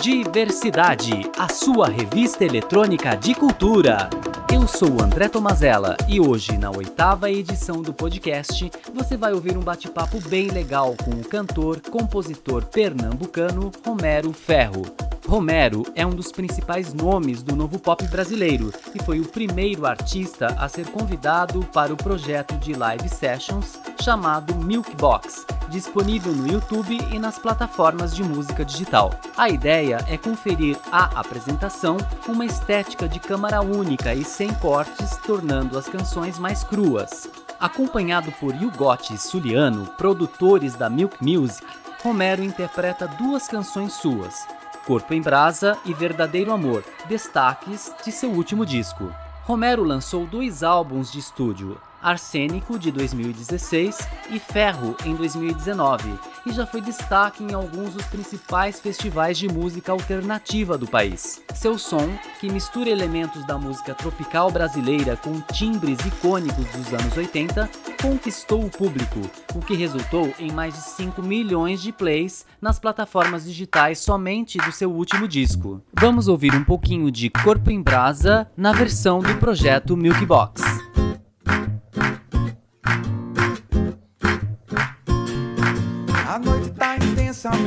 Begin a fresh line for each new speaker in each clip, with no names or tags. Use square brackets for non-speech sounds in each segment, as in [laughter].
Diversidade, a sua revista eletrônica de cultura. Eu sou André Tomazella e hoje, na oitava edição do podcast, você vai ouvir um bate-papo bem legal com o cantor, compositor pernambucano Romero Ferro. Romero é um dos principais nomes do novo pop brasileiro e foi o primeiro artista a ser convidado para o projeto de live sessions chamado Milk Box, disponível no YouTube e nas plataformas de música digital. A ideia é conferir à apresentação uma estética de câmara única e sem cortes, tornando as canções mais cruas. Acompanhado por Yugot e Suliano, produtores da Milk Music, Romero interpreta duas canções suas, Corpo em Brasa e Verdadeiro Amor, destaques de seu último disco. Romero lançou dois álbuns de estúdio, Arsênico de 2016 e Ferro em 2019, e já foi destaque em alguns dos principais festivais de música alternativa do país. Seu som, que mistura elementos da música tropical brasileira com timbres icônicos dos anos 80, conquistou o público, o que resultou em mais de 5 milhões de plays nas plataformas digitais somente do seu último disco. Vamos ouvir um pouquinho de Corpo em Brasa na versão do projeto Milk Box.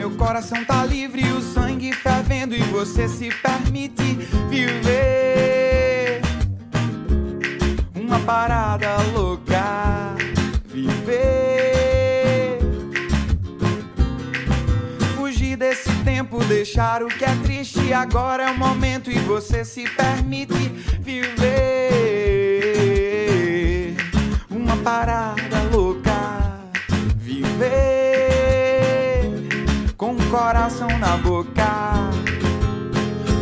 Meu coração tá livre, o sangue fervendo e você se permite viver uma parada louca, viver, fugir desse tempo, deixar o que é triste. Agora é o momento e você se permite parada coração na boca.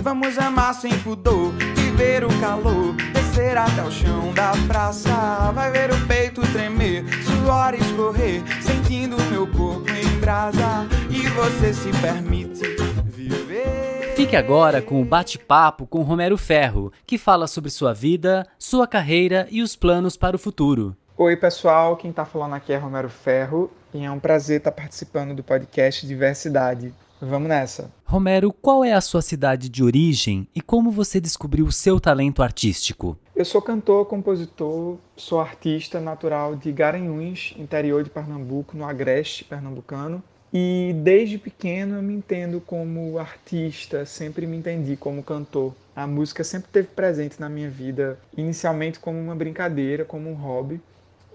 Vamos amar sem pudor, viver o calor, descer até o chão da praça. Vai ver o peito tremer, suor escorrer, sentindo meu corpo em brasa. E você se permite viver.
Fique agora com o bate-papo com Romero Ferro, que fala sobre sua vida, sua carreira e os planos para o futuro.
Oi, pessoal, quem está falando aqui é Romero Ferro e é um prazer estar participando do podcast Diversidade. Vamos nessa.
Romero, qual é a sua cidade de origem e como você descobriu o seu talento artístico?
Eu sou cantor, compositor, sou artista natural de Garanhuns, interior de Pernambuco, no agreste pernambucano. E desde pequeno eu me entendo como artista, sempre me entendi como cantor. A música sempre esteve presente na minha vida, inicialmente como uma brincadeira, como um hobby,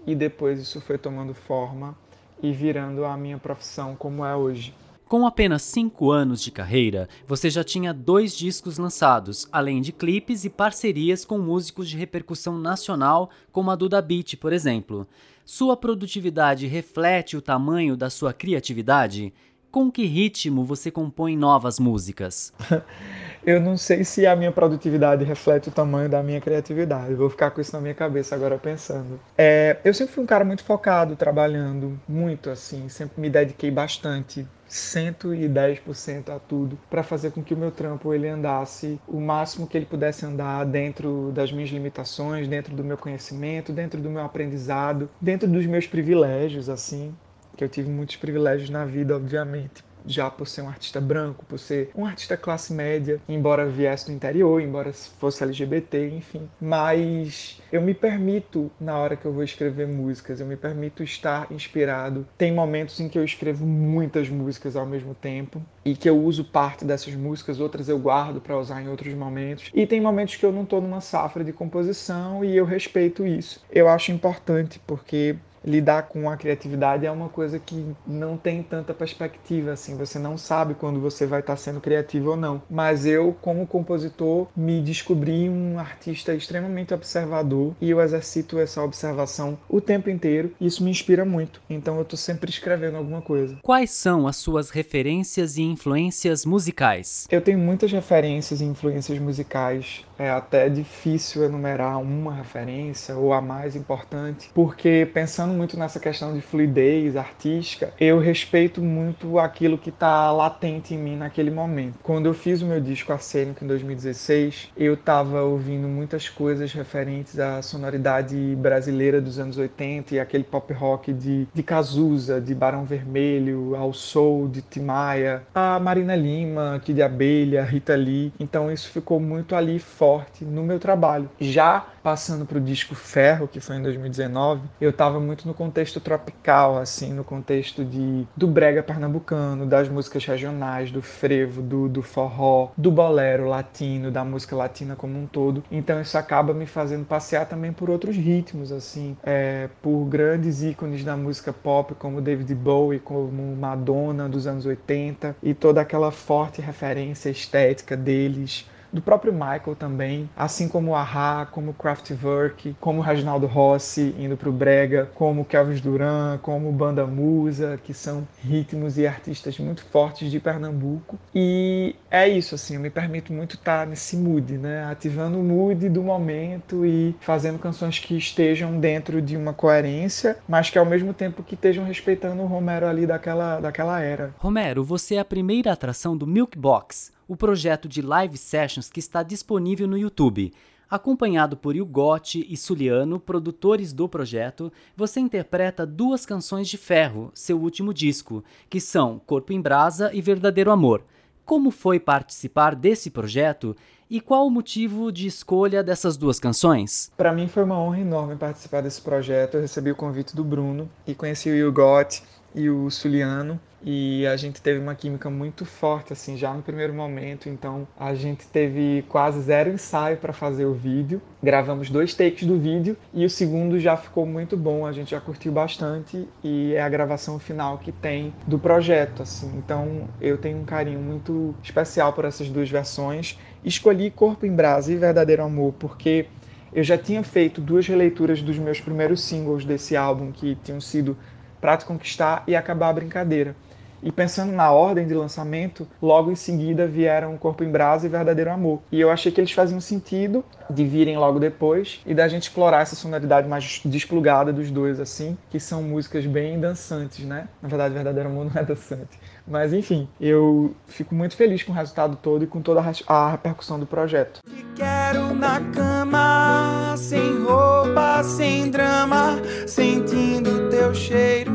e depois isso foi tomando forma e virando a minha profissão como é hoje.
Com apenas 5 anos de carreira, você já tinha dois discos lançados, além de clipes e parcerias com músicos de repercussão nacional, como a Duda Beat, por exemplo. Sua produtividade reflete o tamanho da sua criatividade? Com que ritmo você compõe novas músicas? [laughs]
eu não sei se a minha produtividade reflete o tamanho da minha criatividade. Vou ficar com isso na minha cabeça agora pensando. É, eu sempre fui um cara muito focado, trabalhando muito assim, sempre me dediquei bastante 110% a tudo para fazer com que o meu trampo ele andasse o máximo que ele pudesse andar dentro das minhas limitações, dentro do meu conhecimento, dentro do meu aprendizado, dentro dos meus privilégios assim, que eu tive muitos privilégios na vida, obviamente já por ser um artista branco, por ser um artista classe média, embora viesse do interior, embora fosse LGBT, enfim. Mas eu me permito, na hora que eu vou escrever músicas, eu me permito estar inspirado. Tem momentos em que eu escrevo muitas músicas ao mesmo tempo e que eu uso parte dessas músicas, outras eu guardo para usar em outros momentos. E tem momentos que eu não estou numa safra de composição e eu respeito isso. Eu acho importante porque lidar com a criatividade é uma coisa que não tem tanta perspectiva assim, você não sabe quando você vai estar sendo criativo ou não. Mas eu, como compositor, me descobri um artista extremamente observador e eu exercito essa observação o tempo inteiro e isso me inspira muito. Então eu estou sempre escrevendo alguma coisa.
Quais são as suas referências e influências musicais?
Eu tenho muitas referências e influências musicais. É até difícil enumerar uma referência ou a mais importante, porque pensando muito nessa questão de fluidez artística, eu respeito muito aquilo que está latente em mim naquele momento. Quando eu fiz o meu disco Arsênico em 2016, eu estava ouvindo muitas coisas referentes à sonoridade brasileira dos anos 80 e aquele pop rock de, de Cazuza, de Barão Vermelho, ao soul de Timaya, a Marina Lima, Kid Abelha, Rita Lee. Então isso ficou muito ali forte no meu trabalho. Já passando para o disco Ferro, que foi em 2019, eu estava muito no contexto tropical, assim, no contexto de do brega pernambucano, das músicas regionais, do frevo, do, do forró, do bolero latino, da música latina como um todo. Então isso acaba me fazendo passear também por outros ritmos, assim, é, por grandes ícones da música pop como David Bowie, como Madonna dos anos 80 e toda aquela forte referência estética deles do próprio Michael também, assim como o Ahá, como o Kraftwerk, como o Reginaldo Rossi indo para o Brega, como o Kelvis Duran, como o Banda Musa, que são ritmos e artistas muito fortes de Pernambuco. E é isso, assim, eu me permito muito estar tá nesse mood, né? Ativando o mood do momento e fazendo canções que estejam dentro de uma coerência, mas que ao mesmo tempo que estejam respeitando o Romero ali daquela, daquela era.
Romero, você é a primeira atração do Milk Box, o projeto de live sessions que está disponível no YouTube. Acompanhado por Ilgotti e Suliano, produtores do projeto, você interpreta duas canções de Ferro, seu último disco, que são Corpo em Brasa e Verdadeiro Amor. Como foi participar desse projeto e qual o motivo de escolha dessas duas canções?
Para mim foi uma honra enorme participar desse projeto. Eu recebi o convite do Bruno e conheci o Ilgotti e o Suliano e a gente teve uma química muito forte assim já no primeiro momento. Então a gente teve quase zero ensaio para fazer o vídeo. Gravamos dois takes do vídeo e o segundo já ficou muito bom. A gente já curtiu bastante e é a gravação final que tem do projeto assim. Então eu tenho um carinho muito especial por essas duas versões. Escolhi Corpo em Brasa e Verdadeiro Amor porque eu já tinha feito duas releituras dos meus primeiros singles desse álbum que tinham sido Prato Conquistar e Acabar a Brincadeira. E pensando na ordem de lançamento, logo em seguida vieram Corpo em Brasa e Verdadeiro Amor. E eu achei que eles faziam sentido de virem logo depois e da gente explorar essa sonoridade mais desplugada dos dois, assim, que são músicas bem dançantes, né? Na verdade, Verdadeiro Amor [laughs] não é dançante. Mas enfim, eu fico muito feliz com o resultado todo e com toda a repercussão do projeto.
Te quero na cama, sem roupa, sem drama, sentindo teu cheiro,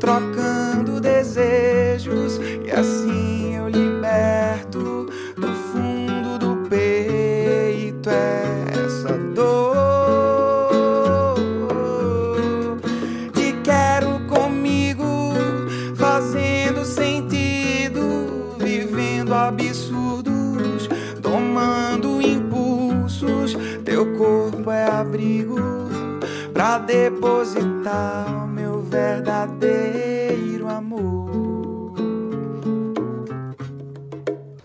trocando assim eu liberto do fundo do peito essa dor. Te quero comigo, fazendo sentido, vivendo absurdos, tomando impulsos. Teu corpo é abrigo pra depositar o meu verdadeiro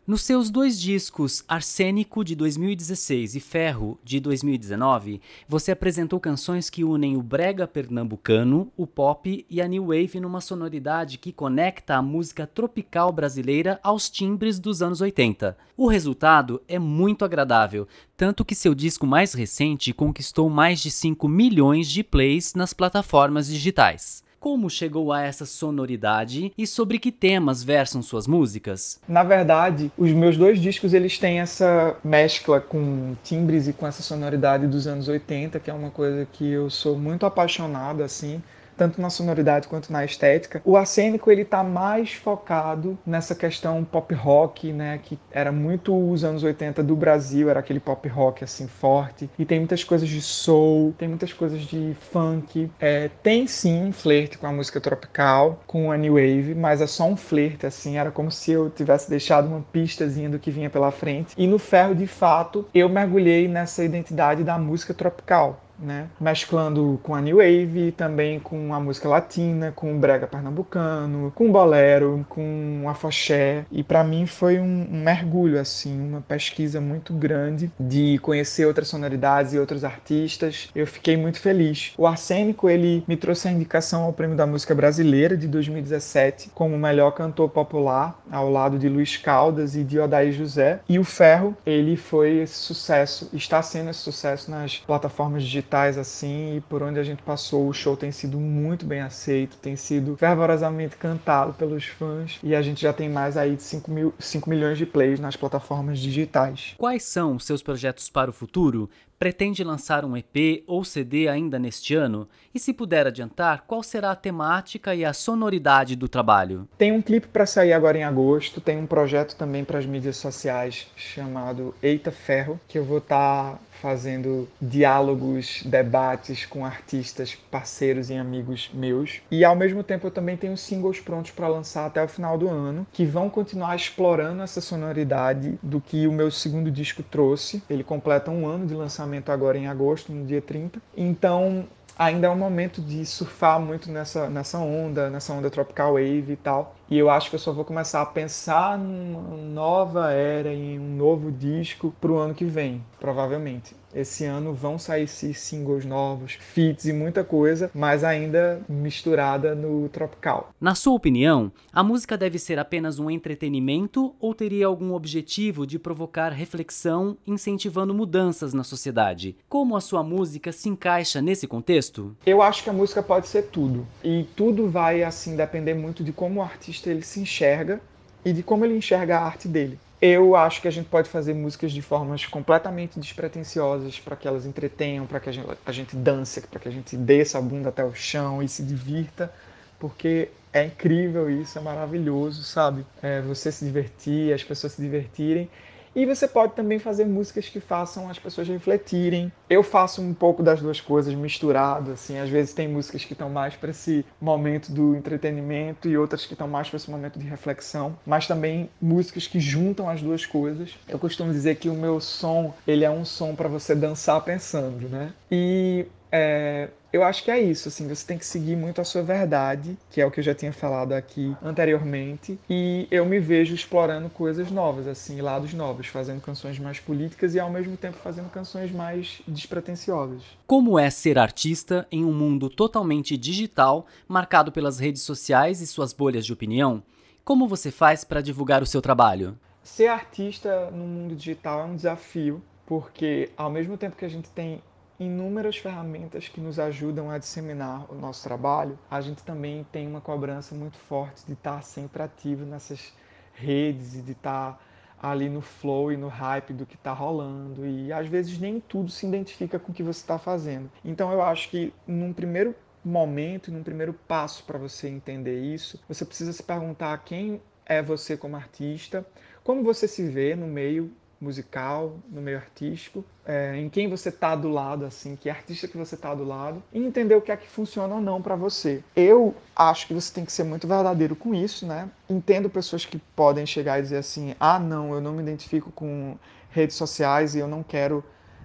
Nos seus dois discos, Arsênico de 2016 e Ferro de 2019, você apresentou canções que unem o brega pernambucano, o pop e a new wave numa sonoridade que conecta a música tropical brasileira aos timbres dos anos 80. O resultado é muito agradável, tanto que seu disco mais recente conquistou mais de 5 milhões de plays nas plataformas digitais como chegou a essa sonoridade e sobre que temas versam suas músicas?
Na verdade, os meus dois discos eles têm essa mescla com timbres e com essa sonoridade dos anos 80, que é uma coisa que eu sou muito apaixonado assim tanto na sonoridade quanto na estética. O Arsênico ele tá mais focado nessa questão pop rock, né, que era muito os anos 80 do Brasil, era aquele pop rock assim forte. E tem muitas coisas de soul, tem muitas coisas de funk. É, tem sim um flerte com a música tropical, com a new wave, mas é só um flerte assim, era como se eu tivesse deixado uma pistazinha do que vinha pela frente. E no Ferro, de fato, eu mergulhei nessa identidade da música tropical né? Mesclando com a New Wave, também com a música latina, com o brega pernambucano, com o bolero, com a foché. E para mim foi um, um, mergulho, assim, uma pesquisa muito grande de conhecer outras sonoridades e outros artistas. Eu fiquei muito feliz. O Arsênico, ele me trouxe a indicação ao Prêmio da Música Brasileira de 2017 como melhor cantor popular, ao lado de Luiz Caldas e de Odaí José. E o Ferro, ele foi esse sucesso, está sendo esse sucesso nas plataformas digitais digitais assim e por onde a gente passou o show tem sido muito bem aceito, tem sido fervorosamente cantado pelos fãs e a gente já tem mais aí de 5, mil, 5 milhões de plays nas plataformas digitais.
Quais são os seus projetos para o futuro? Pretende lançar um EP ou CD ainda neste ano? E se puder adiantar, qual será a temática e a sonoridade do trabalho?
Tem um clipe para sair agora em agosto, tem um projeto também para as mídias sociais chamado Eita Ferro, que eu vou estar tá fazendo diálogos, debates com artistas, parceiros e amigos meus. E ao mesmo tempo eu também tenho singles prontos para lançar até o final do ano, que vão continuar explorando essa sonoridade do que o meu segundo disco trouxe. Ele completa um ano de lançamento agora em agosto, no dia 30. Então, ainda é um momento de surfar muito nessa, nessa onda, nessa onda tropical wave e tal. E eu acho que eu só vou começar a pensar numa nova era, em um novo disco pro ano que vem, provavelmente. Esse ano vão sair singles novos, feats e muita coisa, mas ainda misturada no tropical.
Na sua opinião, a música deve ser apenas um entretenimento ou teria algum objetivo de provocar reflexão, incentivando mudanças na sociedade? Como a sua música se encaixa nesse contexto?
Eu acho que a música pode ser tudo. E tudo vai assim depender muito de como o artista ele se enxerga e de como ele enxerga a arte dele. Eu acho que a gente pode fazer músicas de formas completamente despretensiosas para que elas entretenham, para que a gente, a gente dance, para que a gente desça a bunda até o chão e se divirta, porque é incrível isso, é maravilhoso, sabe? É você se divertir, as pessoas se divertirem. E você pode também fazer músicas que façam as pessoas refletirem. Eu faço um pouco das duas coisas misturado, assim. Às vezes tem músicas que estão mais para esse momento do entretenimento e outras que estão mais para esse momento de reflexão, mas também músicas que juntam as duas coisas. Eu costumo dizer que o meu som, ele é um som para você dançar pensando, né? E é, eu acho que é isso, assim, você tem que seguir muito a sua verdade, que é o que eu já tinha falado aqui anteriormente, e eu me vejo explorando coisas novas, assim, lados novos, fazendo canções mais políticas e ao mesmo tempo fazendo canções mais despretensiosas.
Como é ser artista em um mundo totalmente digital, marcado pelas redes sociais e suas bolhas de opinião? Como você faz para divulgar o seu trabalho?
Ser artista no mundo digital é um desafio, porque ao mesmo tempo que a gente tem inúmeras ferramentas que nos ajudam a disseminar o nosso trabalho, a gente também tem uma cobrança muito forte de estar sempre ativo nessas redes e de estar ali no flow e no hype do que está rolando e às vezes nem tudo se identifica com o que você está fazendo. Então eu acho que num primeiro momento, num primeiro passo para você entender isso, você precisa se perguntar quem é você como artista, como você se vê no meio musical, no meio artístico, é, em quem você está do lado, assim, que artista que você está do lado, e entender o que é que funciona ou não para você. Eu acho que você tem que ser muito verdadeiro com isso, né? Entendo pessoas que podem chegar e dizer assim: ah, não, eu não me identifico com redes sociais e eu não quero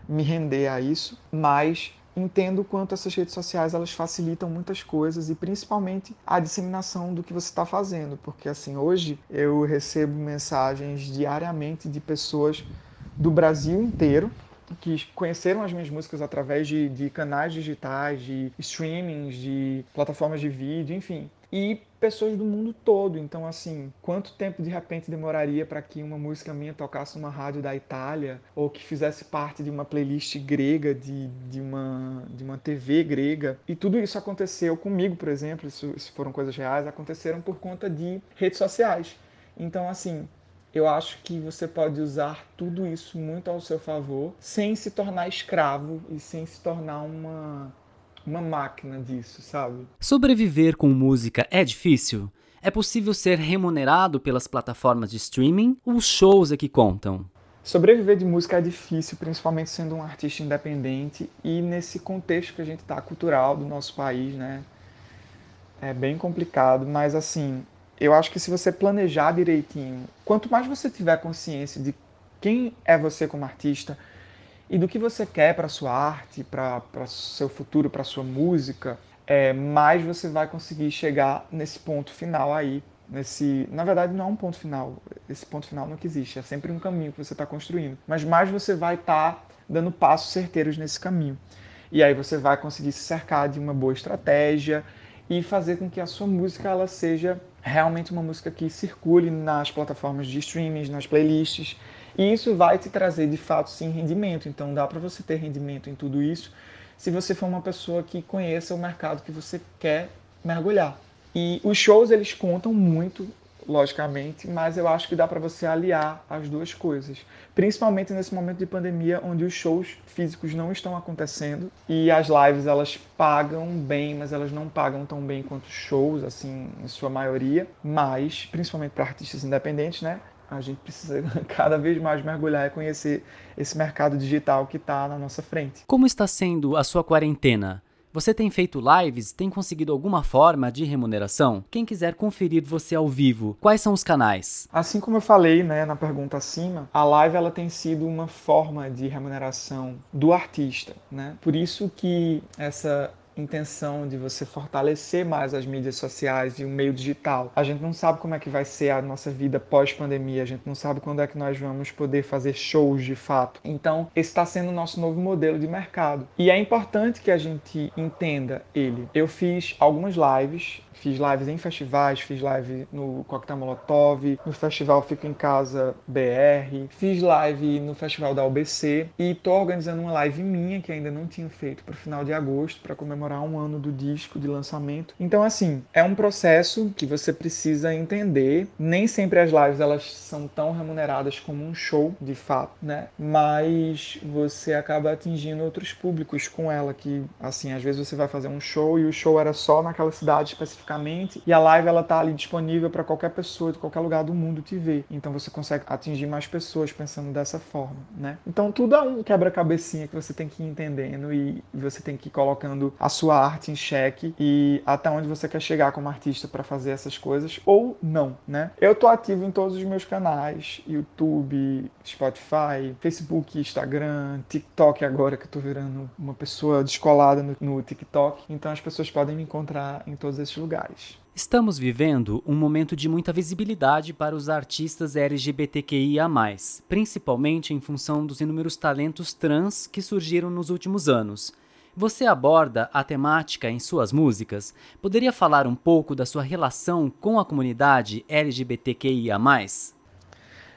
me render a isso, mas entendo o quanto essas redes sociais elas facilitam muitas coisas e principalmente a disseminação do que você está fazendo, porque assim hoje eu recebo mensagens diariamente de pessoas do Brasil inteiro que conheceram as minhas músicas através de, de canais digitais, de streamings, de plataformas de vídeo, enfim, e pessoas do mundo todo. Então, assim, quanto tempo de repente demoraria para que uma música minha tocasse numa rádio da Itália ou que fizesse parte de uma playlist grega, de, de, uma, de uma TV grega? E tudo isso aconteceu comigo, por exemplo, isso, isso foram coisas reais, aconteceram por conta de redes sociais. Então, assim, eu acho que você pode usar tudo isso muito ao seu favor, sem se tornar escravo e sem se tornar uma uma máquina disso, sabe?
Sobreviver com música é difícil? É possível ser remunerado pelas plataformas de streaming? Os shows é que contam?
Sobreviver de música é difícil, principalmente sendo um artista independente e nesse contexto que a gente está cultural do nosso país, né? É bem complicado, mas assim, eu acho que se você planejar direitinho, quanto mais você tiver consciência de quem é você como artista, e do que você quer para sua arte, para seu futuro, para sua música, é, mais você vai conseguir chegar nesse ponto final aí. Nesse, na verdade, não é um ponto final. Esse ponto final não existe. É sempre um caminho que você está construindo. Mas mais você vai estar tá dando passos certeiros nesse caminho. E aí você vai conseguir se cercar de uma boa estratégia e fazer com que a sua música ela seja realmente uma música que circule nas plataformas de streaming, nas playlists e isso vai te trazer de fato sim rendimento. Então dá para você ter rendimento em tudo isso se você for uma pessoa que conheça o mercado que você quer mergulhar. E os shows eles contam muito, logicamente, mas eu acho que dá para você aliar as duas coisas, principalmente nesse momento de pandemia onde os shows físicos não estão acontecendo e as lives elas pagam bem, mas elas não pagam tão bem quanto shows, assim, em sua maioria, mas principalmente para artistas independentes, né? A gente precisa [laughs] cada vez mais mergulhar e conhecer esse mercado digital que está na nossa frente.
Como está sendo a sua quarentena? Você tem feito lives? Tem conseguido alguma forma de remuneração? Quem quiser conferir você ao vivo, quais são os canais?
Assim como eu falei né, na pergunta acima, a live ela tem sido uma forma de remuneração do artista. Né? Por isso que essa intenção de você fortalecer mais as mídias sociais e o meio digital. A gente não sabe como é que vai ser a nossa vida pós-pandemia, a gente não sabe quando é que nós vamos poder fazer shows de fato. Então, esse está sendo o nosso novo modelo de mercado. E é importante que a gente entenda ele. Eu fiz algumas lives Fiz lives em festivais, fiz live no Coquetel Molotov, no Festival Fico em Casa BR, fiz live no Festival da UBC e tô organizando uma live minha que ainda não tinha feito para final de agosto para comemorar um ano do disco de lançamento. Então assim, é um processo que você precisa entender. Nem sempre as lives elas são tão remuneradas como um show, de fato, né? Mas você acaba atingindo outros públicos com ela que assim, às vezes você vai fazer um show e o show era só naquela cidade específica especificamente, e a live ela tá ali disponível para qualquer pessoa de qualquer lugar do mundo te ver. Então você consegue atingir mais pessoas pensando dessa forma, né? Então tudo é um quebra-cabecinha que você tem que ir entendendo e você tem que ir colocando a sua arte em xeque e até onde você quer chegar como artista para fazer essas coisas ou não, né? Eu tô ativo em todos os meus canais, YouTube, Spotify, Facebook, Instagram, TikTok agora que eu tô virando uma pessoa descolada no, no TikTok. Então as pessoas podem me encontrar em todos esses lugares lugares.
Estamos vivendo um momento de muita visibilidade para os artistas LGBTQIA, principalmente em função dos inúmeros talentos trans que surgiram nos últimos anos. Você aborda a temática em suas músicas? Poderia falar um pouco da sua relação com a comunidade LGBTQIA?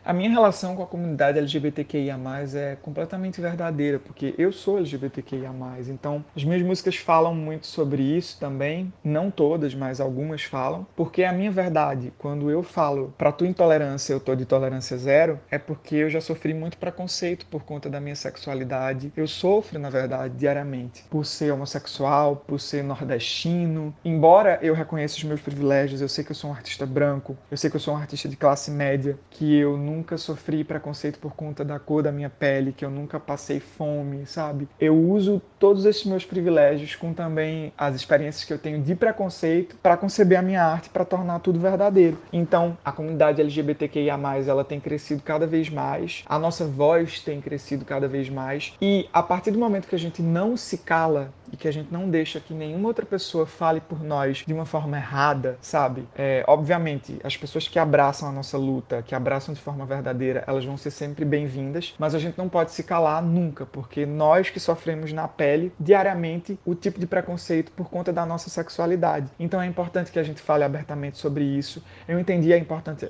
A minha relação com a comunidade LGBTQIA+, é completamente verdadeira, porque eu sou LGBTQIA+, então as minhas músicas falam muito sobre isso também, não todas, mas algumas falam, porque é a minha verdade, quando eu falo pra tua intolerância eu tô de tolerância zero, é porque eu já sofri muito preconceito por conta da minha sexualidade. Eu sofro, na verdade, diariamente, por ser homossexual, por ser nordestino. Embora eu reconheça os meus privilégios, eu sei que eu sou um artista branco, eu sei que eu sou um artista de classe média, que eu nunca nunca sofri preconceito por conta da cor da minha pele, que eu nunca passei fome, sabe? Eu uso todos esses meus privilégios com também as experiências que eu tenho de preconceito para conceber a minha arte, para tornar tudo verdadeiro. Então, a comunidade LGBTQIA+, ela tem crescido cada vez mais, a nossa voz tem crescido cada vez mais, e a partir do momento que a gente não se cala e que a gente não deixa que nenhuma outra pessoa fale por nós de uma forma errada, sabe? É, obviamente, as pessoas que abraçam a nossa luta, que abraçam de forma verdadeira, elas vão ser sempre bem-vindas, mas a gente não pode se calar nunca, porque nós que sofremos na pele diariamente o tipo de preconceito por conta da nossa sexualidade. Então é importante que a gente fale abertamente sobre isso. Eu entendi a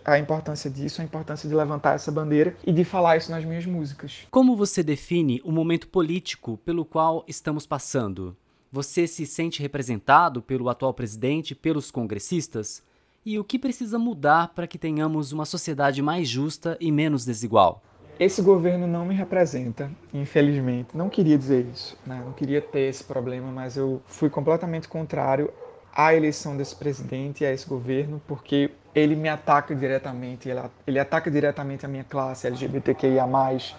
a importância disso, a importância de levantar essa bandeira e de falar isso nas minhas músicas.
Como você define o momento político pelo qual estamos passando? Você se sente representado pelo atual presidente, pelos congressistas? E o que precisa mudar para que tenhamos uma sociedade mais justa e menos desigual?
Esse governo não me representa, infelizmente. Não queria dizer isso, né? não queria ter esse problema, mas eu fui completamente contrário à eleição desse presidente e a esse governo, porque ele me ataca diretamente, ele, ele ataca diretamente a minha classe LGBTQIA+,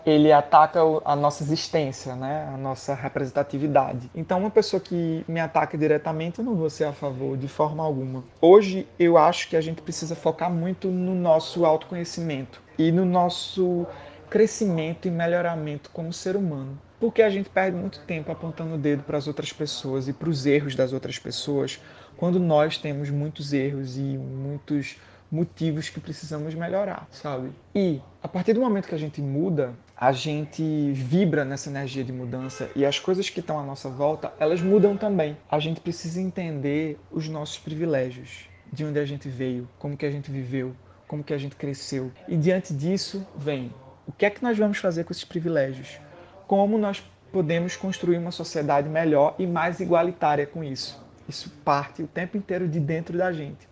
ele ataca a nossa existência, né, a nossa representatividade. Então, uma pessoa que me ataca diretamente, eu não vou ser a favor de forma alguma. Hoje, eu acho que a gente precisa focar muito no nosso autoconhecimento e no nosso crescimento e melhoramento como ser humano. Porque a gente perde muito tempo apontando o dedo para as outras pessoas e para os erros das outras pessoas, quando nós temos muitos erros e muitos motivos que precisamos melhorar, sabe? E a partir do momento que a gente muda, a gente vibra nessa energia de mudança e as coisas que estão à nossa volta, elas mudam também. A gente precisa entender os nossos privilégios, de onde a gente veio, como que a gente viveu, como que a gente cresceu. E diante disso, vem o que é que nós vamos fazer com esses privilégios? Como nós podemos construir uma sociedade melhor e mais igualitária com isso. Isso parte o tempo inteiro de dentro da gente.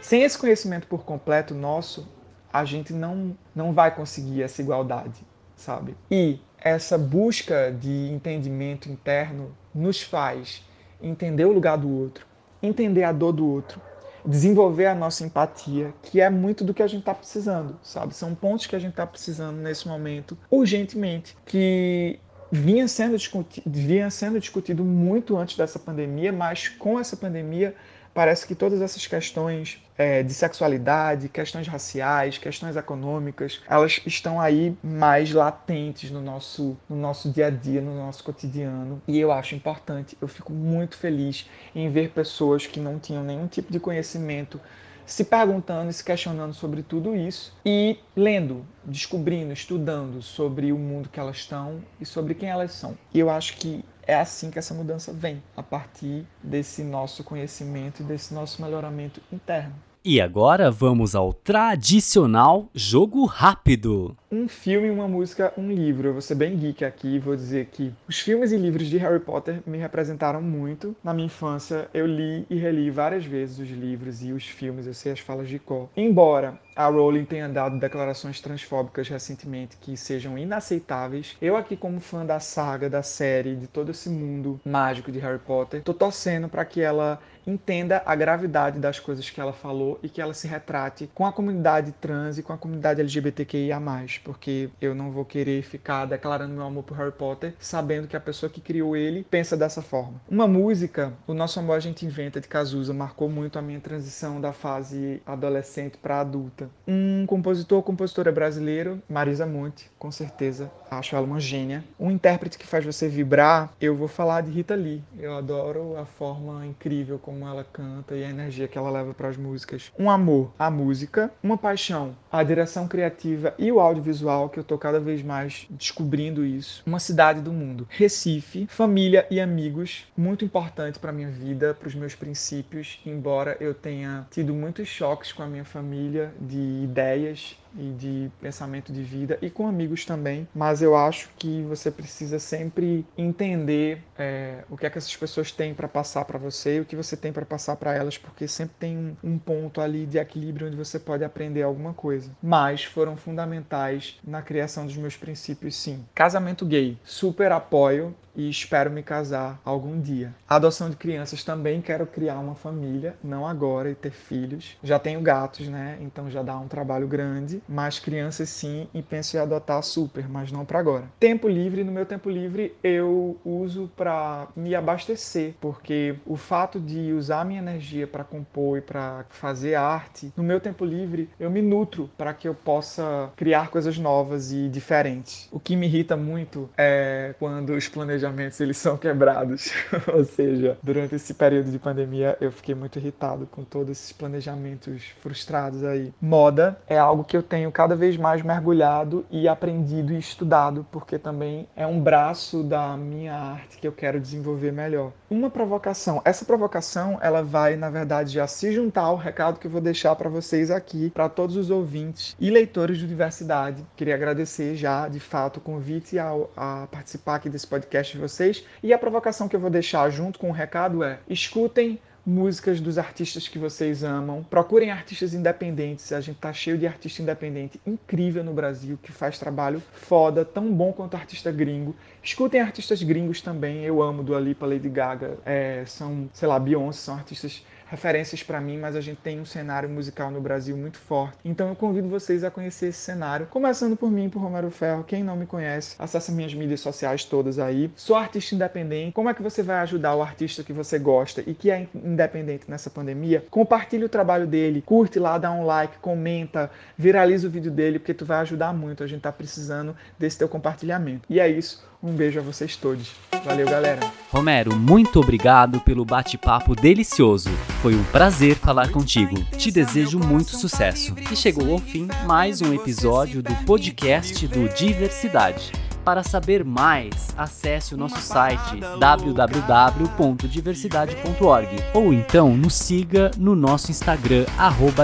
Sem esse conhecimento por completo nosso, a gente não, não vai conseguir essa igualdade, sabe? E essa busca de entendimento interno nos faz entender o lugar do outro, entender a dor do outro, desenvolver a nossa empatia, que é muito do que a gente está precisando, sabe? São pontos que a gente está precisando nesse momento, urgentemente, que vinha sendo, discutido, vinha sendo discutido muito antes dessa pandemia, mas com essa pandemia parece que todas essas questões é, de sexualidade, questões raciais, questões econômicas, elas estão aí mais latentes no nosso, no nosso dia a dia, no nosso cotidiano. E eu acho importante, eu fico muito feliz em ver pessoas que não tinham nenhum tipo de conhecimento se perguntando e se questionando sobre tudo isso e lendo, descobrindo, estudando sobre o mundo que elas estão e sobre quem elas são. E eu acho que é assim que essa mudança vem, a partir desse nosso conhecimento e desse nosso melhoramento interno.
E agora vamos ao tradicional jogo rápido.
Um filme, uma música, um livro. Eu vou ser bem geek aqui e vou dizer que os filmes e livros de Harry Potter me representaram muito. Na minha infância, eu li e reli várias vezes os livros e os filmes, eu sei as falas de cor. Embora a Rowling tenha dado declarações transfóbicas recentemente que sejam inaceitáveis, eu aqui como fã da saga, da série, de todo esse mundo mágico de Harry Potter, tô torcendo para que ela entenda a gravidade das coisas que ela falou e que ela se retrate com a comunidade trans e com a comunidade LGBTQIA+, porque eu não vou querer ficar declarando meu amor por Harry Potter sabendo que a pessoa que criou ele pensa dessa forma. Uma música, O Nosso Amor a Gente Inventa, de Cazuza, marcou muito a minha transição da fase adolescente para adulta. Um compositor ou compositora brasileiro, Marisa Monte, com certeza, acho ela uma gênia. Um intérprete que faz você vibrar, eu vou falar de Rita Lee. Eu adoro a forma incrível como ela canta e a energia que ela leva para as músicas. Um amor à música, uma paixão à direção criativa e o audiovisual, que eu tô cada vez mais descobrindo isso. Uma cidade do mundo. Recife, família e amigos, muito importante para minha vida, para os meus princípios, embora eu tenha tido muitos choques com a minha família de ideias e de pensamento de vida e com amigos também, mas eu acho que você precisa sempre entender é, o que é que essas pessoas têm para passar para você e o que você tem para passar para elas, porque sempre tem um, um ponto ali de equilíbrio onde você pode aprender alguma coisa. Mas foram fundamentais na criação dos meus princípios, sim. Casamento gay, super apoio e espero me casar algum dia. adoção de crianças também quero criar uma família, não agora e ter filhos. Já tenho gatos, né? Então já dá um trabalho grande, mas crianças sim e penso em adotar super, mas não para agora. Tempo livre, no meu tempo livre eu uso para me abastecer, porque o fato de usar minha energia para compor e para fazer arte, no meu tempo livre eu me nutro para que eu possa criar coisas novas e diferentes. O que me irrita muito é quando os planejamentos planejamentos eles são quebrados. [laughs] Ou seja, durante esse período de pandemia eu fiquei muito irritado com todos esses planejamentos frustrados aí. Moda é algo que eu tenho cada vez mais mergulhado e aprendido e estudado, porque também é um braço da minha arte que eu quero desenvolver melhor. Uma provocação. Essa provocação, ela vai, na verdade, já se juntar ao recado que eu vou deixar para vocês aqui, para todos os ouvintes e leitores de diversidade. Queria agradecer já, de fato, o convite a participar aqui desse podcast de vocês. E a provocação que eu vou deixar junto com o recado é: escutem músicas dos artistas que vocês amam. Procurem artistas independentes. A gente tá cheio de artista independente incrível no Brasil que faz trabalho foda, tão bom quanto artista gringo. Escutem artistas gringos também. Eu amo Dua Lipa, Lady Gaga, é, são, sei lá, Beyoncé, são artistas referências para mim, mas a gente tem um cenário musical no Brasil muito forte. Então eu convido vocês a conhecer esse cenário, começando por mim, por Romero Ferro. Quem não me conhece, acessa minhas mídias sociais todas aí. Sou artista independente. Como é que você vai ajudar o artista que você gosta e que é independente nessa pandemia? Compartilhe o trabalho dele, curte lá, dá um like, comenta, viraliza o vídeo dele, porque tu vai ajudar muito. A gente tá precisando desse teu compartilhamento. E é isso. Um beijo a vocês todos. Valeu, galera.
Romero, muito obrigado pelo bate-papo delicioso. Foi um prazer falar contigo. Te desejo muito sucesso. E chegou ao fim mais um episódio do podcast do Diversidade. Para saber mais, acesse o nosso site www.diversidade.org ou então nos siga no nosso Instagram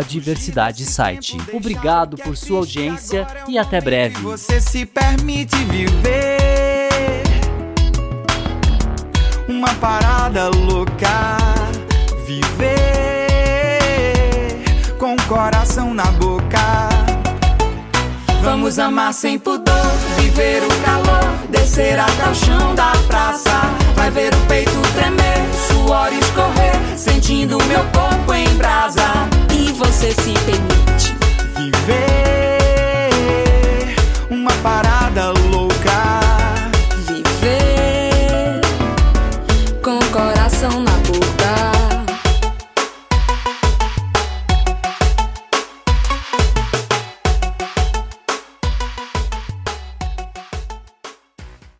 @diversidadesite. Obrigado por sua audiência e até breve.
Você se permite viver
uma parada louca. Viver com o coração na boca. Vamos amar sem pudor, viver o calor, descer até o chão da praça. Vai ver o peito tremer, suor escorrer, sentindo meu corpo em brasa.
E você se permite viver uma parada louca.